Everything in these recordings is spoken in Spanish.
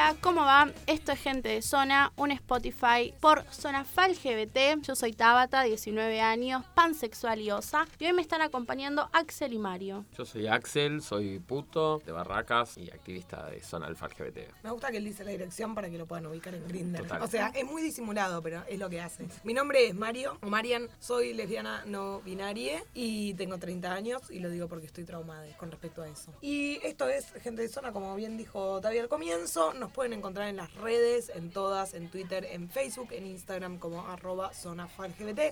Hola, ¿cómo va? Esto es Gente de Zona, un Spotify por Zonafal GBT. Yo soy Tabata, 19 años, pansexual y osa. Y hoy me están acompañando Axel y Mario. Yo soy Axel, soy puto de Barracas y activista de Zona Alfa LGBT. Me gusta que él dice la dirección para que lo puedan ubicar en Grindr. Total. O sea, es muy disimulado, pero es lo que hace. Mi nombre es Mario, o Marian, soy lesbiana no binaria y tengo 30 años y lo digo porque estoy traumada con respecto a eso. Y esto es Gente de Zona, como bien dijo Tavi al comienzo. Nos pueden encontrar en las redes, en todas, en Twitter, en Facebook, en Instagram como arroba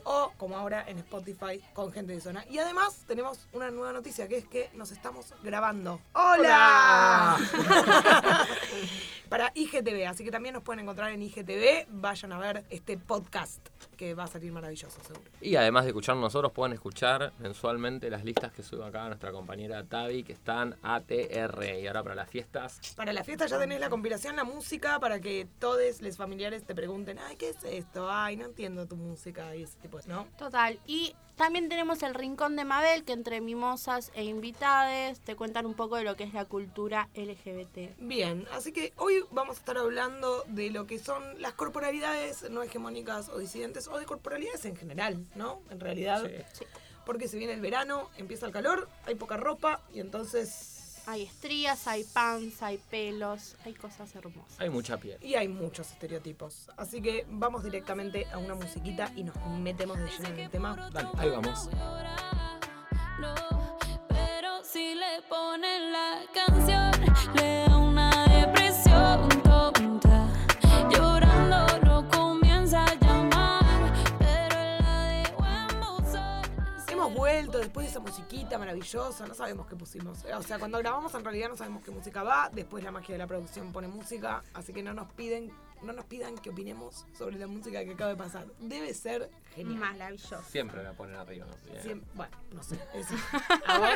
o como ahora en Spotify con Gente de Zona. Y además tenemos una nueva noticia que es que nos estamos grabando. ¡Hola! Para IGTV, así que también nos pueden encontrar en IGTV. Vayan a ver este podcast que va a salir maravilloso, seguro. Y además de escuchar nosotros, pueden escuchar mensualmente las listas que sube acá nuestra compañera Tavi, que están ATR. Y ahora para las fiestas, Para la fiesta ya tenés la compilación, la música, para que todos los familiares te pregunten, ay, ¿qué es esto? Ay, no entiendo tu música y ese tipo de, ¿no? Total. Y también tenemos el Rincón de Mabel, que entre mimosas e invitades te cuentan un poco de lo que es la cultura LGBT. Bien, así que hoy vamos a estar hablando de lo que son las corporalidades no hegemónicas o disidentes, o de corporalidades en general, ¿no? En realidad, Sí. porque se viene el verano, empieza el calor, hay poca ropa y entonces... Hay estrías, hay panza, hay pelos, hay cosas hermosas. hay mucha piel. Y hay muchos estereotipos. Así que vamos directamente a una musiquita y nos metemos de lleno en el tema. Dale, ahí vamos. No, pero si le ponen la canción, le Después de esa musiquita maravillosa, no sabemos qué pusimos. O sea, cuando grabamos en realidad no sabemos qué música va, después la magia de la producción pone música, así que no nos piden, no nos pidan que opinemos sobre la música que acaba de pasar. Debe ser genial. Maravilloso. Siempre la ponen arriba. Siem- bueno, no sé. eso. A, vos,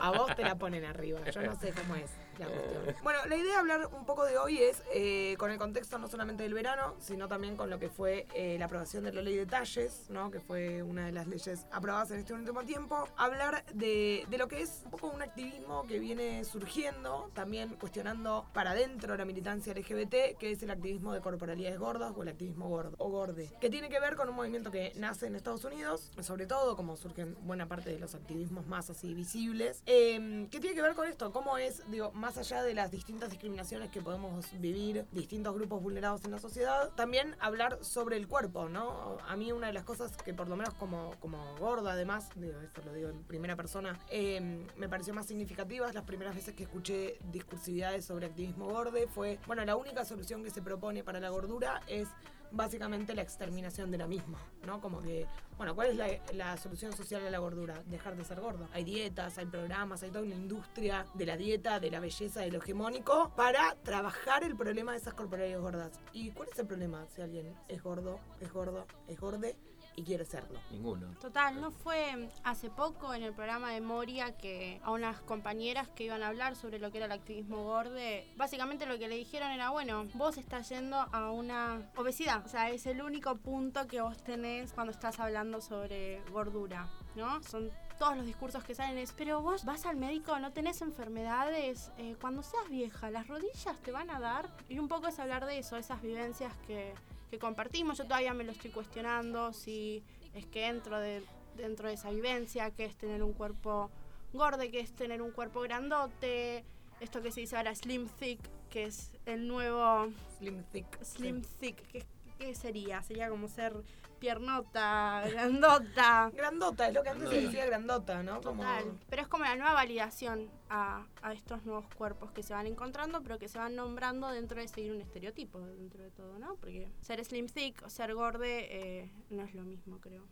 a vos te la ponen arriba. Yo no sé cómo es la cuestión. Bueno, la idea de hablar un poco de hoy es eh, con el contexto no solamente del verano, sino también con lo que fue eh, la aprobación de la ley de talles, ¿no? que fue una de las leyes aprobadas en este último tiempo. Hablar de, de lo que es un poco un activismo que viene surgiendo, también cuestionando para adentro la militancia LGBT, que es el activismo de corporalidades gordas o el activismo gordo o gorde, que tiene que ver con un movimiento que nace en Estados Unidos, sobre todo como surgen buena parte de los activismos más así visibles, eh, que tiene que ver con esto, cómo es, digo, más allá de las distintas discriminaciones que podemos vivir, distintos grupos vulnerados en la sociedad, también hablar sobre el cuerpo, ¿no? A mí una de las cosas que por lo menos como, como gorda además, esto lo digo en primera persona, eh, me pareció más significativas las primeras veces que escuché discursividades sobre activismo gorde fue, bueno, la única solución que se propone para la gordura es básicamente la exterminación de la misma, ¿no? Como que, bueno, ¿cuál es la, solución social a la gordura? Dejar de ser gordo. Hay dietas, hay programas, hay toda una industria de la dieta, de la belleza, de lo hegemónico, para trabajar el problema de esas corporalidades gordas. ¿Y cuál es el problema si alguien es gordo, es gordo, es gorde y quiere serlo? Ninguno. Total, ¿no fue hace poco en el programa de Moria que a unas compañeras que iban a hablar sobre lo que era el activismo gorde, básicamente lo que le dijeron era, bueno, vos estás yendo a una obesidad, o sea, es el único punto que vos tenés cuando estás hablando sobre gordura, ¿no? Son todos los discursos que salen es, pero vos vas al médico, no tenés enfermedades, eh, cuando seas vieja, las rodillas te van a dar. Y un poco es hablar de eso, esas vivencias que, que compartimos. Yo todavía me lo estoy cuestionando, si es que entro de, dentro de esa vivencia, que es tener un cuerpo gordo, que es tener un cuerpo grandote, esto que se dice ahora slim thick, que es el nuevo Slim thick. slim thick, ¿qué, qué sería? Sería como ser piernota, grandota. Grandota, es lo que antes se decía grandota, ¿no? Como- Total. Pero es como la nueva validación a, a estos nuevos cuerpos que se van encontrando, pero que se van nombrando dentro de seguir un estereotipo, dentro de todo, ¿no? Porque ser slim thick o ser gorde eh, no es lo mismo, creo.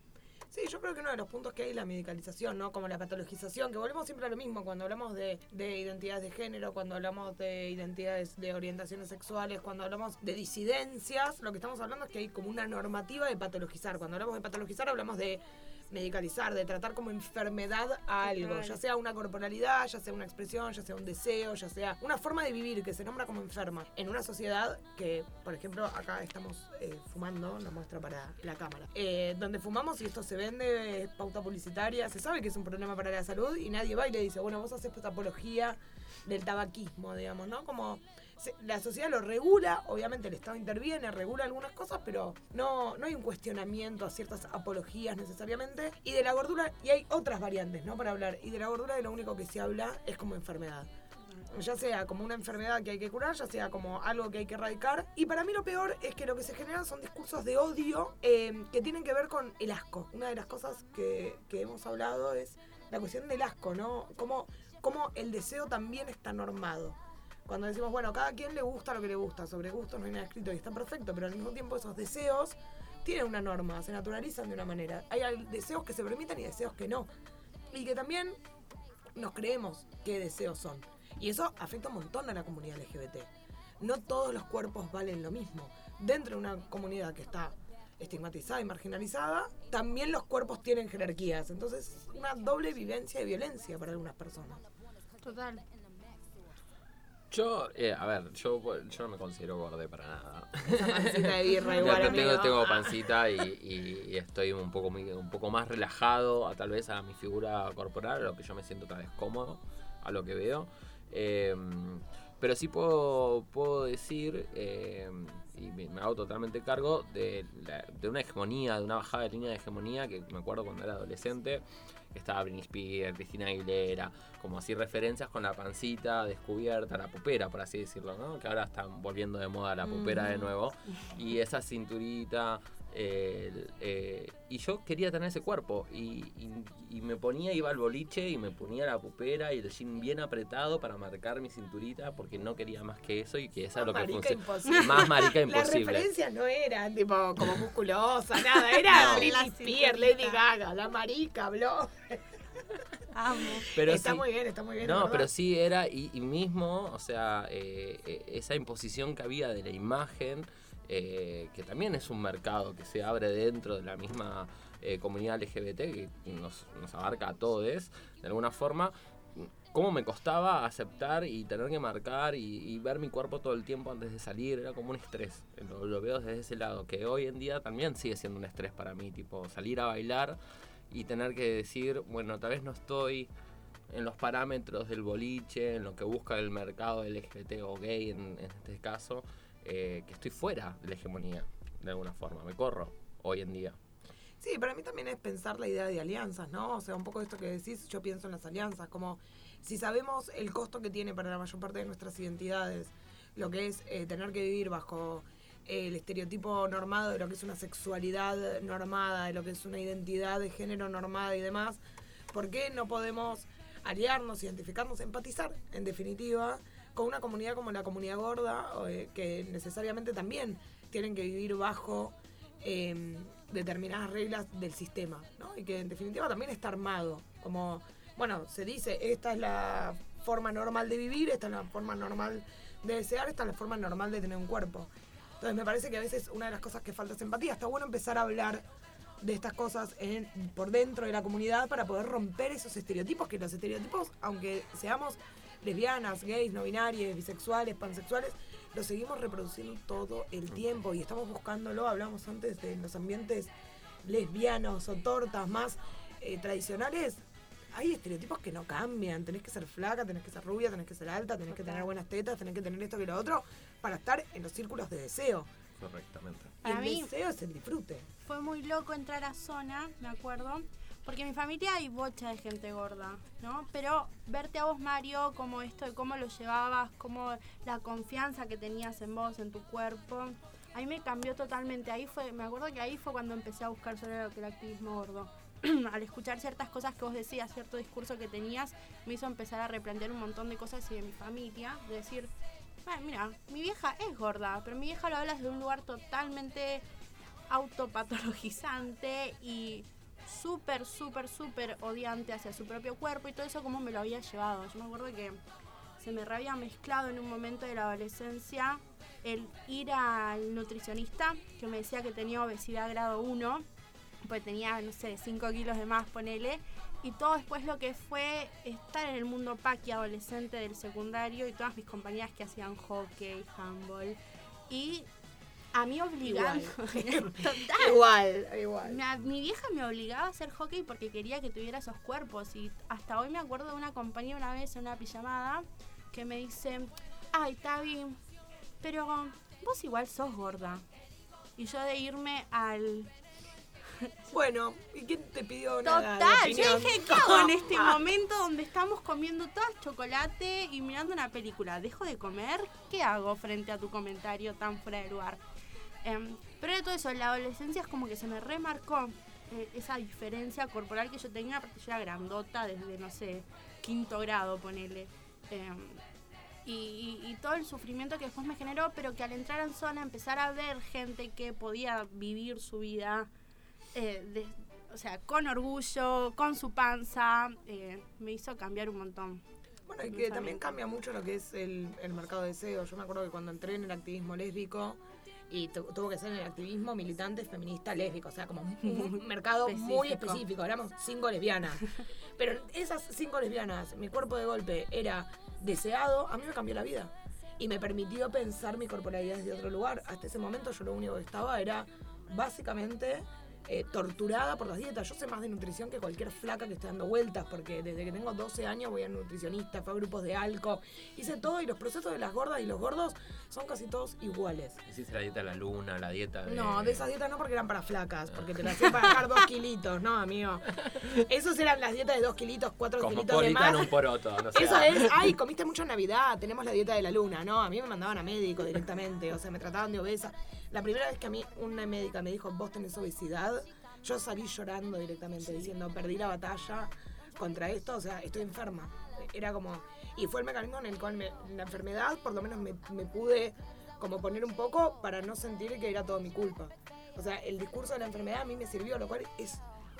Sí, yo creo que uno de los puntos que hay es la medicalización, ¿no? Como la patologización, que volvemos siempre a lo mismo cuando hablamos de, de identidades de género, cuando hablamos de identidades de orientaciones sexuales, cuando hablamos de disidencias, lo que estamos hablando es que hay como una normativa de patologizar. Cuando hablamos de patologizar hablamos de medicalizar, de tratar como enfermedad a algo, ya sea una corporalidad, ya sea una expresión, ya sea un deseo, ya sea una forma de vivir que se nombra como enferma. En una sociedad que, por ejemplo, acá estamos eh, fumando, lo muestro para la cámara, eh, donde fumamos y esto se vende, es pauta publicitaria, se sabe que es un problema para la salud y nadie va y le dice, bueno, vos haces esta apología del tabaquismo, digamos, ¿no? Como la sociedad lo regula, obviamente el Estado interviene, regula algunas cosas, pero no, no hay un cuestionamiento a ciertas apologías necesariamente. Y de la gordura, y hay otras variantes, ¿no? Para hablar. Y de la gordura de lo único que se habla es como enfermedad. Ya sea como una enfermedad que hay que curar, ya sea como algo que hay que erradicar. Y para mí lo peor es que lo que se generan son discursos de odio eh, que tienen que ver con el asco. Una de las cosas que, que hemos hablado es la cuestión del asco, ¿no? Cómo el deseo también está normado. Cuando decimos, bueno, cada quien le gusta lo que le gusta, sobre gusto no hay nada escrito y está perfecto, pero al mismo tiempo esos deseos tienen una norma, se naturalizan de una manera. Hay deseos que se permiten y deseos que no. Y que también nos creemos qué deseos son. Y eso afecta un montón a la comunidad LGBT. No todos los cuerpos valen lo mismo. Dentro de una comunidad que está estigmatizada y marginalizada, también los cuerpos tienen jerarquías. Entonces, es una doble vivencia de violencia para algunas personas. Total. Yo, eh, a ver, yo, yo no me considero gordo para nada. Esa pancita de birra igual, tengo, tengo pancita y, y- y estoy un poco, muy- un poco más relajado a tal vez a mi figura corporal, a lo que yo me siento tal vez cómodo, a lo que veo. Eh, pero sí puedo, puedo decir, eh, y me, me hago totalmente cargo, de, la- de una hegemonía, de una bajada de línea de hegemonía que me acuerdo cuando era adolescente, estaba Britney Spears, Cristina Aguilera, como así referencias con la pancita descubierta, la pupera, por así decirlo, ¿no? Que ahora están volviendo de moda la pupera de Mm. nuevo. Y esa cinturita. Eh, eh, y yo quería tener ese cuerpo. Y, y- y me ponía, iba al boliche y me ponía la pupera y el jean bien apretado para marcar mi cinturita porque no quería más que eso y que esa es lo que Marica funciona. imposible. Más marica Las imposible. referencias no eran tipo como musculosa, nada, era No. Britney La Spears. Lady Gaga, la marica, habló. Amo. Pero está sí- muy bien, está muy bien. No, ¿verdad? pero sí era, y, y mismo, o sea, eh, eh, esa imposición que había de la imagen, eh, que también es un mercado que se abre dentro de la misma eh, comunidad LGBT, que nos, abarca a todos, de alguna forma, cómo me costaba aceptar y tener que marcar y, ver mi cuerpo todo el tiempo antes de salir, era como un estrés. Lo, lo veo desde ese lado, que hoy en día también sigue siendo un estrés para mí, tipo salir a bailar y tener que decir, bueno, tal vez no estoy en los parámetros del boliche, en lo que busca el mercado LGBT o gay en este caso, eh, que estoy fuera de la hegemonía, de alguna forma, me corro hoy en día. Sí, para mí también es pensar la idea de alianzas, ¿no? O sea, un poco esto que decís, yo pienso en las alianzas, como si sabemos el costo que tiene para la mayor parte de nuestras identidades, lo que es eh, tener que vivir bajo el estereotipo normado de lo que es una sexualidad normada, de lo que es una identidad de género normada y demás, ¿por qué no podemos aliarnos, identificarnos, empatizar, en definitiva, con una comunidad como la comunidad gorda, eh, que necesariamente también tienen que vivir bajo eh, determinadas reglas del sistema, ¿no? Y que en definitiva también está armado, como, bueno, se dice, esta es la forma normal de vivir, esta es la forma normal de desear, esta es la forma normal de tener un cuerpo. Entonces me parece que a veces una de las cosas que falta es empatía. Está bueno empezar a hablar de estas cosas por dentro de la comunidad para poder romper esos estereotipos, que los estereotipos, aunque seamos lesbianas, gays, no binarias, bisexuales, pansexuales, los seguimos reproduciendo todo el tiempo y estamos buscándolo, hablamos antes de los ambientes lesbianos o tortas más eh, tradicionales, hay estereotipos que no cambian, tenés que ser flaca, tenés que ser rubia, tenés que ser alta, tenés que tener buenas tetas, tenés que tener esto que lo otro, para estar en los círculos de deseo. Correctamente. Y Para el mí- deseo es el disfrute. Fue muy loco entrar a zona, me acuerdo. Porque en mi familia hay bocha de gente gorda, ¿no? Pero verte a vos, Mario, como esto de cómo lo llevabas, como la confianza que tenías en vos, en tu cuerpo, a mí me cambió totalmente. Ahí fue, me acuerdo que ahí fue cuando empecé a buscar sobre lo que era activismo gordo. Al escuchar ciertas cosas que vos decías, cierto discurso que tenías, me hizo empezar a replantear un montón de cosas y de mi familia, de decir, "Ah, mira, mi vieja es gorda, pero mi vieja lo habla desde un lugar totalmente autopatologizante y súper, súper, súper odiante hacia su propio cuerpo y todo eso como me lo había llevado. Yo me acuerdo que se me había mezclado en un momento de la adolescencia el ir al nutricionista que me decía que tenía obesidad grado 1, pues tenía, no sé, 5 kilos de más, ponele, y todo después lo que fue estar en el mundo paqui adolescente del secundario y todas mis compañeras que hacían hockey, handball, y a mí obligando, total, Igual, igual. mi, mi vieja me obligaba a hacer hockey porque quería que tuviera esos cuerpos. Y hasta hoy me acuerdo de una compañera una vez en una pijamada que me dice, ay, Tavi, pero vos igual sos gorda. Y yo de irme al... Bueno, ¿y quién te pidió nada Total, yo dije, ¿qué hago en este momento donde estamos comiendo todo chocolate y mirando una película? ¿Dejo de comer? ¿Qué hago frente a tu comentario tan fuera de lugar? Em, pero de todo eso, en la adolescencia es como que se me remarcó eh, esa diferencia corporal que yo tenía, porque yo era grandota desde, no sé, quinto grado, ponele. Em, y, y- y todo el sufrimiento que después me generó, pero que al entrar en zona, empezar a ver gente que podía vivir su vida, eh, de- o sea, con orgullo, con su panza, eh, me hizo cambiar un montón. Bueno, y que también cambia mucho lo que es el, el mercado de deseo. Yo me acuerdo que cuando entré en el activismo lésbico, y tu- tuvo que ser en el activismo militante feminista lésbico, o sea, como un, mercado muy Específico. específico, éramos cinco lesbianas. Pero esas cinco lesbianas, mi cuerpo de golpe era deseado, a mí me cambió la vida. Y me permitió pensar mi corporalidad desde otro lugar. Hasta ese momento yo lo único que estaba era básicamente eh, torturada por las dietas. Yo sé más de nutrición que cualquier flaca que esté dando vueltas, porque desde que tengo 12 años voy a nutricionista, fui a grupos de alco, hice todo y los procesos de las gordas y los gordos son casi todos iguales. Hiciste la dieta de la luna, la dieta de... No, de esas dietas no porque eran para flacas, porque te las hacían para bajar dos kilitos, no, amigo. Esos eran las dietas de dos kilitos, cuatro kilitos de más. un poroto, no. Eso es, ay, comiste mucho en Navidad, tenemos la dieta de la luna, ¿no? A mí me mandaban a médico directamente, o sea, me trataban de obesa. La primera vez que a mí una médica me dijo, vos tenés obesidad, yo salí llorando directamente, diciendo, perdí la batalla contra esto, o sea, estoy enferma. Era como, y fue el mecanismo en el cual me- la enfermedad, por lo menos me, me pude como poner un poco para no sentir que era todo mi culpa. O sea, el discurso de la enfermedad a mí me sirvió, lo cual es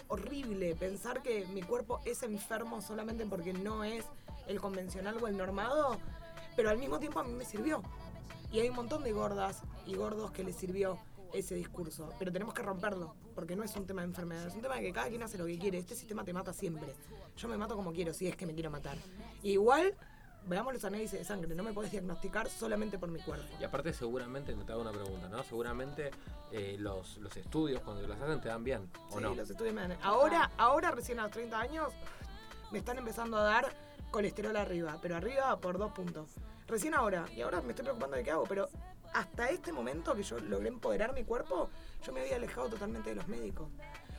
horrible pensar que mi cuerpo es enfermo solamente porque no es el convencional o el normado, pero al mismo tiempo a mí me sirvió. Y hay un montón de gordas y gordos que les sirvió ese discurso, pero tenemos que romperlo, porque no es un tema de enfermedad, es un tema de que cada quien hace lo que quiere, este sistema te mata siempre. Yo me mato como quiero, si es que me quiero matar. Y igual, veamos los análisis de sangre, no me puedes diagnosticar solamente por mi cuerpo. Y aparte seguramente, te hago una pregunta, ¿no? Seguramente eh, los, los estudios cuando los hacen te dan bien, ¿o Sí, no? los estudios me dan. Ahora, ahora recién a los 30 años, me están empezando a dar colesterol arriba, pero arriba por dos puntos. Recién ahora, y ahora me estoy preocupando de qué hago, pero hasta este momento que yo logré empoderar mi cuerpo, yo me había alejado totalmente de los médicos.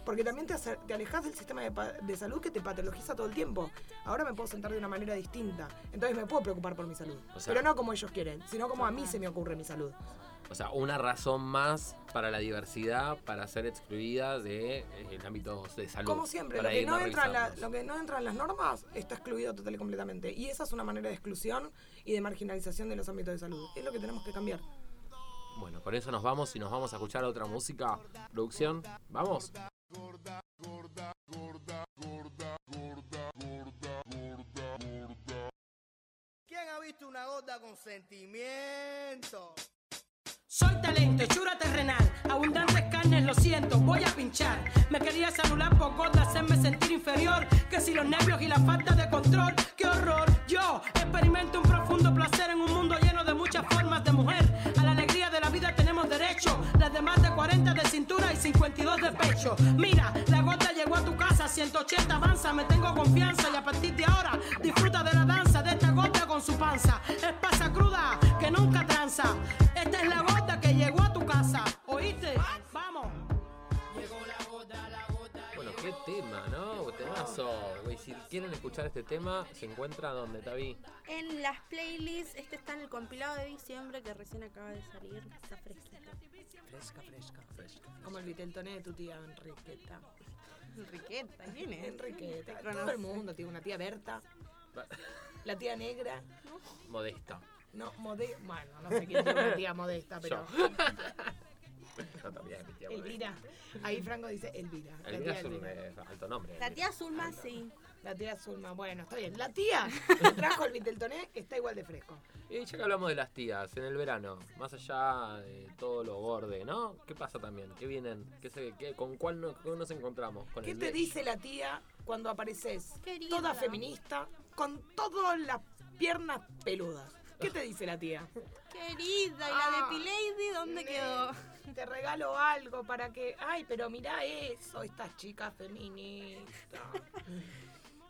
Porque también te, te alejas del sistema de, de salud que te patologiza todo el tiempo. Ahora me puedo sentar de una manera distinta. Entonces me puedo preocupar por mi salud. O sea- pero no como ellos quieren, sino como a mí se me ocurre mi salud. O sea, una razón más para la diversidad, para ser excluida del de, el ámbito de salud. Como siempre, lo que, no entra en la- lo que no entra en las normas está excluido total y completamente. Y esa es una manera de exclusión y de marginalización de los ámbitos de salud. Es lo que tenemos que cambiar. Bueno, con eso nos vamos y nos vamos a escuchar otra música. Producción, ¿vamos? ¿Quién ha visto una gorda con sentimiento? Soy talento, hechura terrenal, abundantes carnes, lo siento, voy a pinchar. Me quería celular por gorda, hacerme sentir inferior. Que si los nervios y la falta de control, qué horror. Yo experimento un profundo placer en un mundo lleno de muchas formas de mujer. Y 52 de pecho. Mira, la gorda llegó a tu casa, 180 avanza, me tengo confianza y a partir de ahora disfruta de la danza de esta gorda con su panza. Es pasa cruda que nunca tranza. Esta es la gorda que llegó a tu casa. Temazo. Si quieren escuchar este tema, se encuentra donde Tavi. En las playlists, este está en el compilado de diciembre que recién acaba de salir. Está fresquito. Fresca, fresca, fresca. Como el viteltoné de tu tía Enriqueta. Enriqueta, ¿quién es? Enriqueta. Todo el mundo tiene una tía Berta, la tía negra. Modesta. No, mode Bueno, no sé quién tiene una tía modesta, pero. También, tía. Elvira. Ahí Franco dice Elvira. la Elvira tía es un Elvira. eh, alto nombre. La tía Zulma sí. La tía Zulma. Bueno, está bien. La tía que trajo el viteltoné está igual de fresco. Y ya que hablamos de las tías, en el verano, más allá de todo lo borde, ¿no? ¿Qué pasa también? ¿Qué vienen? ¿Qué se, qué, ¿Con cuál nos, con nos encontramos? ¿Con ¿Qué el te dice la tía cuando apareces Querida. toda feminista con todas las piernas peludas? ¿Qué te dice la tía? Querida, ¿y la Ah, de P-Lady dónde Ne- quedó? Te regalo algo para que. Ay, pero mirá eso, estas chicas feministas.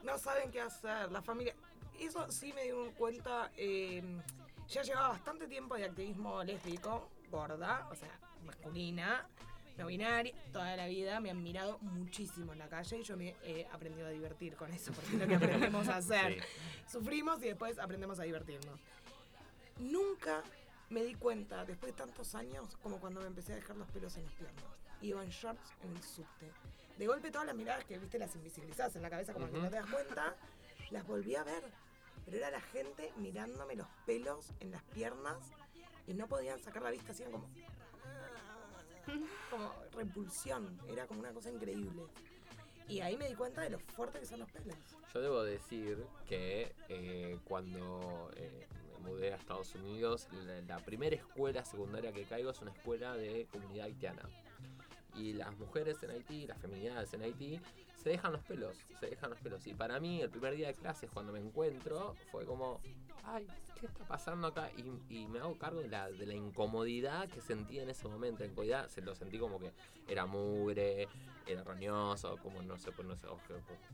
No saben qué hacer, la familia. Eso sí me dio cuenta eh, Ya llevaba bastante tiempo de activismo lésbico, gorda, o sea, masculina, no binaria, toda la vida me han mirado muchísimo en la calle y yo me he aprendido a divertir con eso, porque es lo que aprendemos a hacer. Sufrimos y después aprendemos a divertirnos. Nunca me di cuenta, después de tantos años, como cuando me empecé a dejar los pelos en las piernas. Iba en shorts en el subte. De golpe todas las miradas que viste las invisibilizadas en la cabeza como que no te das cuenta, las volví a ver. Pero era la gente mirándome los pelos en las piernas y no podían sacar la vista así eran como como repulsión, era como una cosa increíble. Y ahí me di cuenta de lo fuerte que son los pelos. Yo debo decir que eh, cuando eh, mudé a Estados Unidos, la, la primera escuela secundaria que caigo es una escuela de comunidad haitiana. Y las mujeres en Haití, las feminidades en Haití, se dejan los pelos, se dejan los pelos. Y para mí, el primer día de clases, cuando me encuentro, fue como, ay, ¿qué está pasando acá? Y, y me hago cargo de la, de la incomodidad que sentí en ese momento. En incomodidad se lo sentí como que era mugre, era roñoso, como no sé, pues no sé,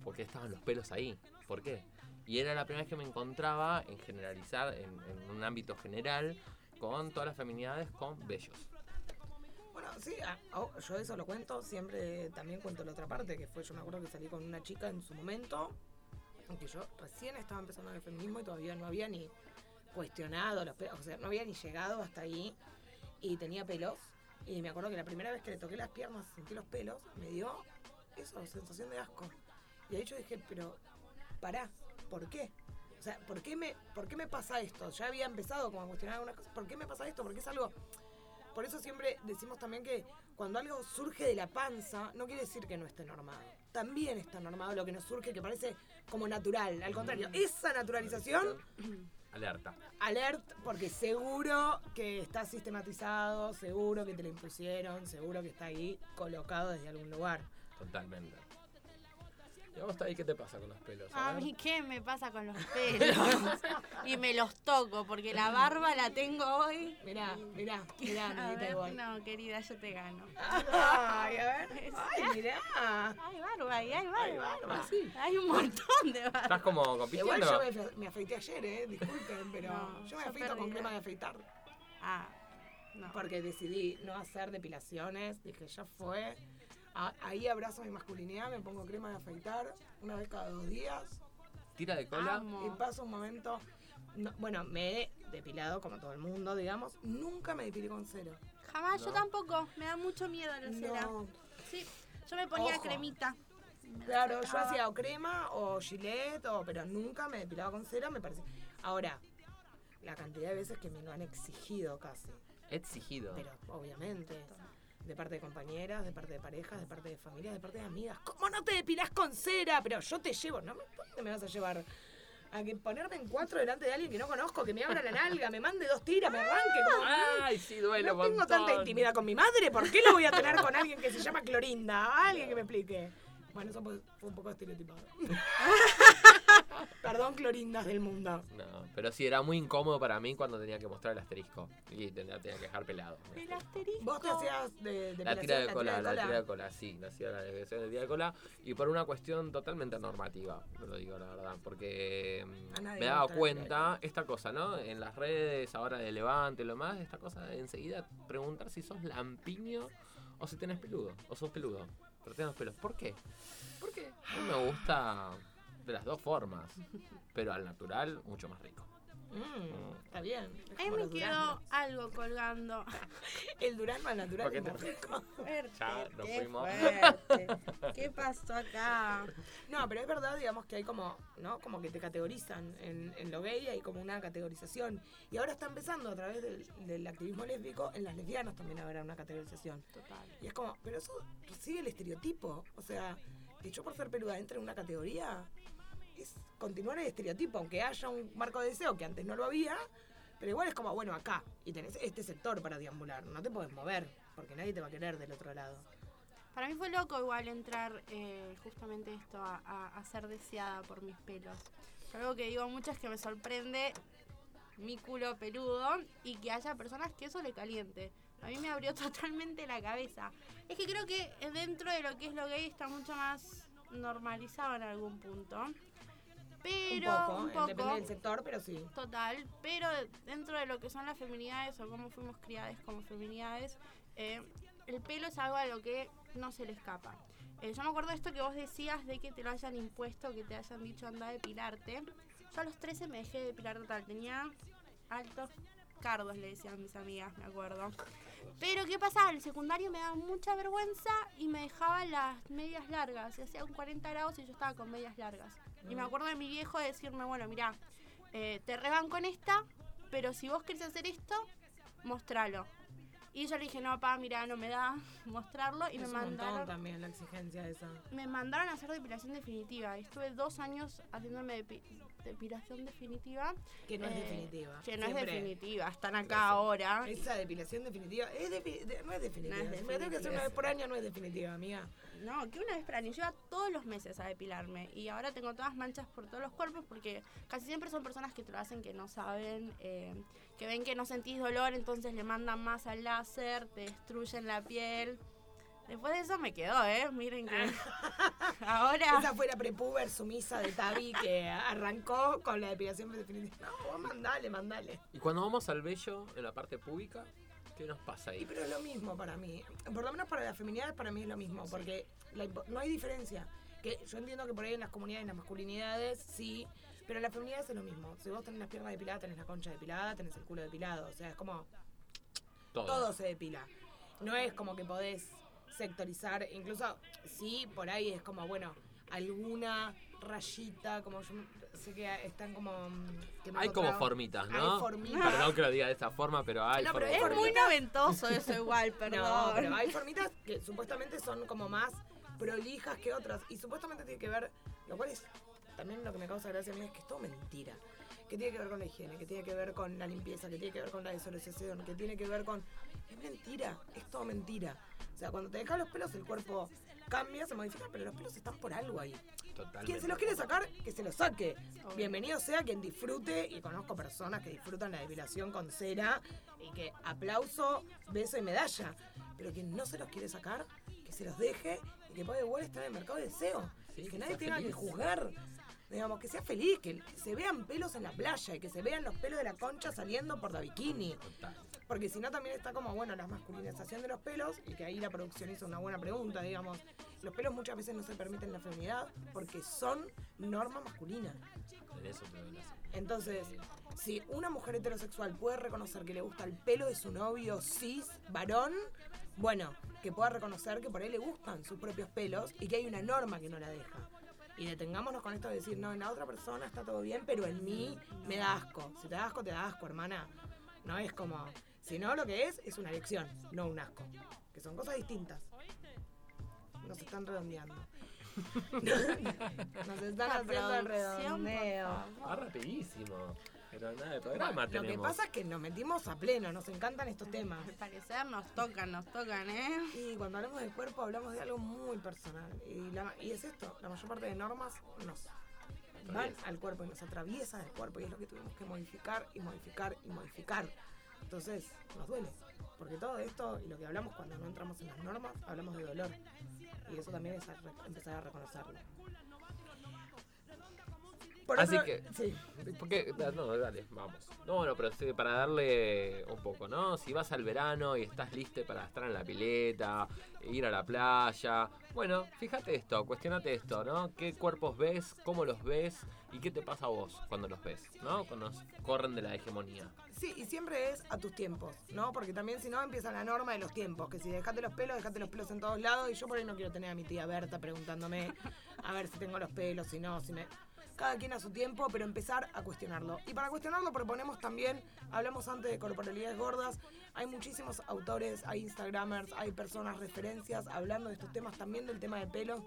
¿por qué estaban los pelos ahí? ¿Por qué? Y era la primera vez que me encontraba en generalizar, en, en un ámbito general, con todas las feminidades con bellos. Bueno, sí, ah, oh, yo eso lo cuento, siempre también cuento la otra parte, que fue, yo me acuerdo que salí con una chica en su momento, aunque yo recién estaba empezando el feminismo y todavía no había ni cuestionado los pelos, o sea, no había ni llegado hasta ahí y tenía pelos. Y me acuerdo que la primera vez que le toqué las piernas, sentí los pelos, me dio eso, sensación de asco. Y ahí yo dije, pero pará, ¿por qué? O sea, ¿por qué me, por qué me pasa esto? Ya había empezado como a cuestionar algunas cosas, ¿por qué me pasa esto? Porque es algo por eso siempre decimos también que cuando algo surge de la panza, no quiere decir que no esté normado. También está normado lo que nos surge, que parece como natural. Al contrario, esa naturalización, Alerta. alert, porque seguro que está sistematizado, seguro que te lo impusieron, seguro que está ahí colocado desde algún lugar. Totalmente. ¿Y a vos, Tavi, qué te pasa con los pelos? A ver. mí, ¿qué me pasa con los pelos? y me los toco, porque la barba la tengo hoy. Mirá, mirá, mirá, A ver, igual. no, querida, yo te gano. Ay, a ver. Ay, mirá. Hay barba ahí, hay barba. Hay barba, sí. Hay un montón de barba. Estás como compitiendo. Igual yo me, afe- me afeité ayer, eh, disculpen, pero No, yo me yo afeito con crema de afeitar. Ah, no. Porque decidí no hacer depilaciones, dije, ya fue. A- ahí abrazo mi masculinidad, me pongo crema de afeitar una vez cada dos días Tira de cola. Amo. y paso un momento. no- bueno, me he depilado como todo el mundo, digamos. Nunca me depilé con cero. Jamás, yo tampoco. Me da mucho miedo la cera. No. Sí, yo me ponía Ojo. cremita. Me Claro, yo sacaba. hacía o crema o gilet, o, pero nunca me depilaba con cera, me parece. Ahora, la cantidad de veces que me lo han exigido casi. Exigido. Pero obviamente, de parte de compañeras, de parte de parejas, de parte de familias, de parte de amigas. ¿Cómo no te depilás con cera? Pero yo te llevo, ¿no? ¿Dónde me vas a llevar? A que ponerme en cuatro delante de alguien que no conozco, que me abra la nalga, me mande dos tiras, me arranque. Como, Ay, sí, duele no tengo tanta intimidad con mi madre, ¿por qué lo voy a tener con alguien que se llama Clorinda? Alguien que me explique. Bueno, eso fue fue un poco estereotipado. Perdón, Clorindas del mundo. No, pero sí, era muy incómodo para mí cuando tenía que mostrar el asterisco. Y tenía, tenía que dejar pelado. El asterisco. ¿Vos te hacías de, La tira de depilación, cola, la cola? tira de cola, sí, la hacía la desviación de tira de cola y por una cuestión totalmente normativa, me lo digo la verdad, porque me daba la cuenta esta cosa, ¿no? En las redes, ahora de Levante y lo más, esta cosa de enseguida preguntar si sos lampiño o si tenés peludo, o sos peludo, pero tenés pelos. ¿Por qué? Porque a mí me gusta de las dos formas, pero al natural mucho más rico. Mm, está bien. es Ahí me quedó algo colgando. El durazno al natural ¿Por qué te rico. Fuerte, Ya, nos qué fuimos. fuerte. ¿Qué pasó acá? No, pero es verdad, digamos, que hay como, ¿no? Como que te categorizan en, en lo gay, hay como una categorización. Y ahora está empezando a través del, del activismo lésbico, en las lesbianas también habrá una categorización. Total. Y es como, pero eso sigue el estereotipo. O sea, yo por ser peluda entre en una categoría, es continuar el estereotipo, aunque haya un marco de deseo que antes no lo había, pero igual es como, bueno, acá, y tenés este sector para deambular, no te podés mover, porque nadie te va a querer del otro lado. Para mí fue loco igual entrar eh, justamente esto a, a- a ser deseada por mis pelos. Algo que digo mucho es que me sorprende mi culo peludo y que haya personas que eso le caliente. A mí me abrió totalmente la cabeza. Es que creo que dentro de lo que es lo gay está mucho más normalizado en algún punto. Pero, un poco, un poco. depende del sector, pero sí. Total, pero dentro de lo que son las feminidades o cómo fuimos criadas como feminidades, eh, el pelo es algo a lo que no se le escapa. Eh, yo me acuerdo de esto que vos decías de que te lo hayan impuesto, que te hayan dicho anda a depilarte. Yo a los 13 me dejé de depilar total, tenía altos cardos, le decían mis amigas, me acuerdo. Pero ¿qué pasaba? El secundario me daba mucha vergüenza y me dejaba las medias largas. Se hacía un 40 grados y yo estaba con medias largas. Y me acuerdo de mi viejo decirme, bueno, mira, eh, te reban con esta, pero si vos querés hacer esto, mostralo. Y yo le dije, no, papá, mira, no me da mostrarlo. Y es me un mandaron, también la exigencia esa. me mandaron a hacer depilación definitiva. Y estuve dos años haciéndome depi- depilación definitiva. Que no es Eh, definitiva. Que no es definitiva. Están acá ahora. Esa depilación definitiva es de- no es definitiva. No es me tengo que hacer una vez por año, no es definitiva, amiga. No, que una vez para año. Yo iba todos los meses a depilarme. Y ahora tengo todas manchas por todos los cuerpos porque casi siempre son personas que te lo hacen que no saben, eh, que ven que no sentís dolor, entonces le mandan más al láser, te destruyen la piel. Después de eso me quedó, ¿eh? Miren que ahora... Esa fue la prepuber sumisa de Tavi que arrancó con la depilación definitiva. No, vos mandale, mandale. Y cuando vamos al vello, en la parte pública, ¿qué nos pasa Y ahí? pero es lo mismo para mí. Por lo menos para las feminidades para mí es lo mismo, porque la no hay diferencia. Que yo entiendo que por ahí en las comunidades, en las masculinidades, sí, pero en las feminidades es lo mismo. Si vos tenés las piernas depiladas, tenés la concha depilada, tenés el culo depilado. O sea, es como Todo. todo se depila. No es como que podés sectorizar, incluso sí, por ahí es como, bueno, alguna rayita, como yo sé que están como... mm, que Hay como formitas, ¿no? Hay formitas. Perdón que lo diga de esta forma, pero hay No, pero formitas. es Es muy noventoso eso igual, perdón. No, pero hay formitas que supuestamente son como más prolijas que otras. Y supuestamente tiene que ver, lo cual es también lo que me causa gracia a mí es que es todo mentira. Que tiene que ver con la higiene, que tiene que ver con la limpieza, que tiene que ver con la desolación, que tiene que ver con... Es mentira, es todo mentira. O sea, cuando te dejas los pelos, el cuerpo cambia, se modifica, pero los pelos están por algo ahí. Totalmente. Quien se los quiere sacar, que se los saque. Bienvenido sea quien disfrute, y conozco personas que disfrutan la depilación con cera, y que aplauso, beso y medalla. Pero quien no se los quiere sacar, que se los deje, y que puede igual estar en el mercado de deseo. Sí, que nadie tenga que juzgar. Digamos, que sea feliz, que se vean pelos en la playa, y que se vean los pelos de la concha saliendo por la bikini. Porque si no también está como, bueno, la masculinización de los pelos, y que ahí la producción hizo una buena pregunta, digamos. Los pelos muchas veces no se permiten en la feminidad porque son norma masculina. Entonces, si una mujer heterosexual puede reconocer que le gusta el pelo de su novio cis, varón, bueno, que pueda reconocer que por ahí le gustan sus propios pelos y que hay una norma que no la deja. Y detengámonos con esto de decir, no, en la otra persona está todo bien, pero en mí me da asco. Si te da asco, te da asco, hermana. No es como... Si no, lo que es es una elección, no un asco. Que son cosas distintas. Nos están redondeando. Nos están haciendo el redondeo. Va rapidísimo. Pero nada, de programa Bueno, lo que tenemos. pasa es que nos metimos a pleno, nos encantan estos temas. Al parecer nos tocan, nos tocan, ¿eh? Y cuando hablamos del cuerpo hablamos de algo muy personal. Y, la- y es esto, la mayor parte de normas nos van al cuerpo y nos atraviesan el cuerpo y es lo que tuvimos que modificar y modificar y modificar. Entonces nos duele, porque todo esto y lo que hablamos cuando no entramos en las normas, hablamos de dolor. Y eso también es a re- empezar a reconocerlo. Por Así otro- que, Sí. porque, no, dale, vamos. No, no, pero sí, para darle un poco, ¿no? Si vas al verano y estás listo para estar en la pileta, ir a la playa, bueno, fíjate esto, cuestionate esto, ¿no? ¿Qué cuerpos ves? ¿Cómo los ves? ¿Y qué te pasa a vos cuando los ves? ¿No? Cuando nos corren de la hegemonía. Sí, y siempre es a tus tiempos, ¿no? Porque también si no empieza la norma de los tiempos, que si dejate los pelos, dejate los pelos en todos lados, y yo por ahí no quiero tener a mi tía Berta preguntándome a ver si tengo los pelos, si no, si me... Cada quien a su tiempo, pero empezar a cuestionarlo. Y para cuestionarlo proponemos también, hablamos antes de corporalidades gordas, hay muchísimos autores, hay instagramers, hay personas, referencias, hablando de estos temas, también del tema de pelos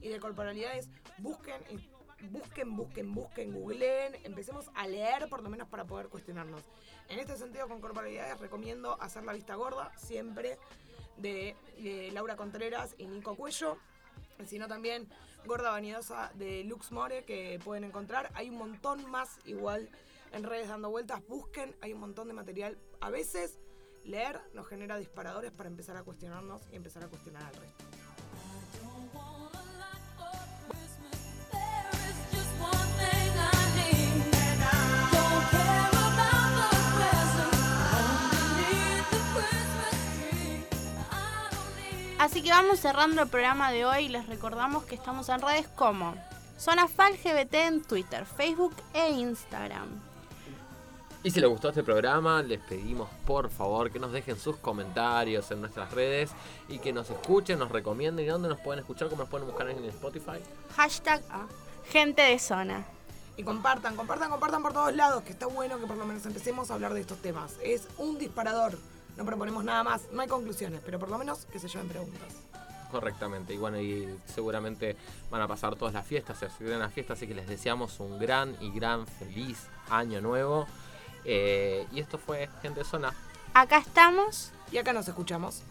y de corporalidades. Busquen, y- busquen, busquen, busquen, googleen, empecemos a leer por lo menos para poder cuestionarnos. En este sentido, con corporalidades recomiendo hacer la vista gorda, siempre, de Laura Contreras y Nico Cuello sino también Gorda Vanidosa de Lux More que pueden encontrar. Hay un montón más igual en redes dando vueltas. Busquen, hay un montón de material. A veces leer nos genera disparadores para empezar a cuestionarnos y empezar a cuestionar al resto. Así que vamos cerrando el programa de hoy. Les recordamos que estamos en redes como Zona Fal GBT en Twitter, Facebook e Instagram. Y si les gustó este programa, les pedimos por favor que nos dejen sus comentarios en nuestras redes y que nos escuchen, nos recomienden y dónde nos pueden escuchar, cómo nos pueden buscar en Spotify. Hashtag ah, gente de zona. Y compartan, compartan, compartan por todos lados, que está bueno que por lo menos empecemos a hablar de estos temas. Es un disparador. No proponemos nada más, no hay conclusiones, pero por lo menos que se lleven preguntas. Correctamente, y bueno, y seguramente van a pasar todas las fiestas, se acercan las fiestas, así que les deseamos un gran y gran feliz año nuevo. Eh, y esto fue Gente Zona. Acá estamos. Y acá nos escuchamos.